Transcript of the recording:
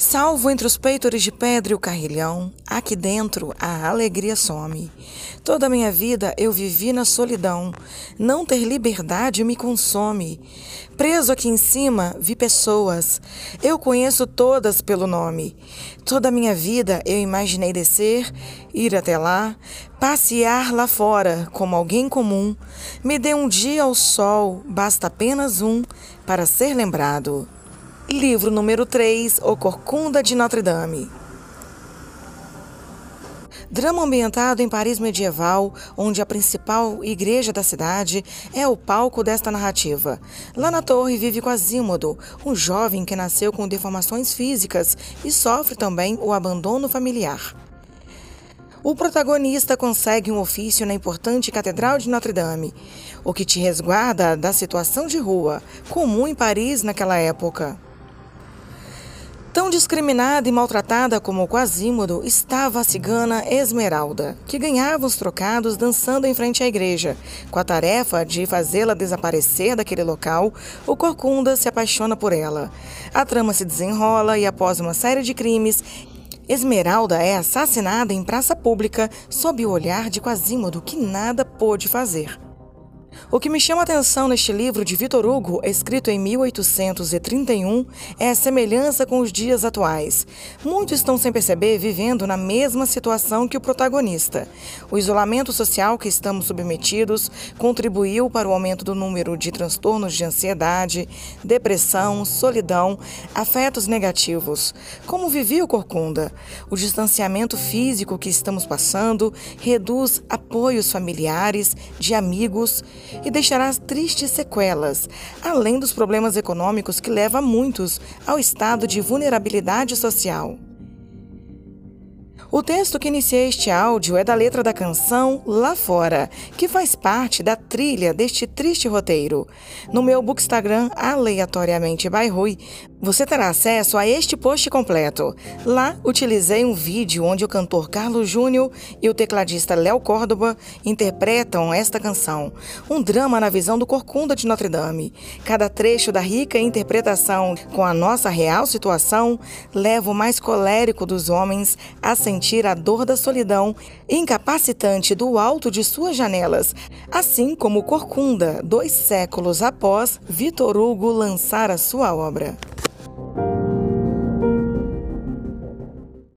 Salvo entre os peitores de pedra e o carrilhão, aqui dentro a alegria some. Toda minha vida eu vivi na solidão, não ter liberdade me consome. Preso aqui em cima vi pessoas, eu conheço todas pelo nome. Toda minha vida eu imaginei descer, ir até lá, passear lá fora como alguém comum. Me dê um dia ao sol, basta apenas um para ser lembrado. Livro número 3 O Corcunda de Notre Dame. Drama ambientado em Paris medieval, onde a principal igreja da cidade é o palco desta narrativa. Lá na torre vive Quasímodo, um jovem que nasceu com deformações físicas e sofre também o abandono familiar. O protagonista consegue um ofício na importante Catedral de Notre Dame, o que te resguarda da situação de rua, comum em Paris naquela época. Tão discriminada e maltratada como Quasímodo estava a cigana Esmeralda, que ganhava os trocados dançando em frente à igreja. Com a tarefa de fazê-la desaparecer daquele local, o Corcunda se apaixona por ela. A trama se desenrola e, após uma série de crimes, Esmeralda é assassinada em praça pública sob o olhar de Quasímodo, que nada pôde fazer. O que me chama a atenção neste livro de Vitor Hugo, escrito em 1831, é a semelhança com os dias atuais. Muitos estão sem perceber vivendo na mesma situação que o protagonista. O isolamento social que estamos submetidos contribuiu para o aumento do número de transtornos de ansiedade, depressão, solidão, afetos negativos. Como vivia o Corcunda? O distanciamento físico que estamos passando reduz apoios familiares, de amigos e deixará tristes sequelas, além dos problemas econômicos que levam muitos ao estado de vulnerabilidade social. O texto que inicia este áudio é da letra da canção Lá Fora, que faz parte da trilha deste triste roteiro. No meu Bookstagram, aleatoriamente by Rui, você terá acesso a este post completo. Lá, utilizei um vídeo onde o cantor Carlos Júnior e o tecladista Léo Córdoba interpretam esta canção, um drama na visão do Corcunda de Notre Dame. Cada trecho da rica interpretação com a nossa real situação leva o mais colérico dos homens a sentir a dor da solidão incapacitante do alto de suas janelas, assim como Corcunda, dois séculos após Vitor Hugo lançar a sua obra.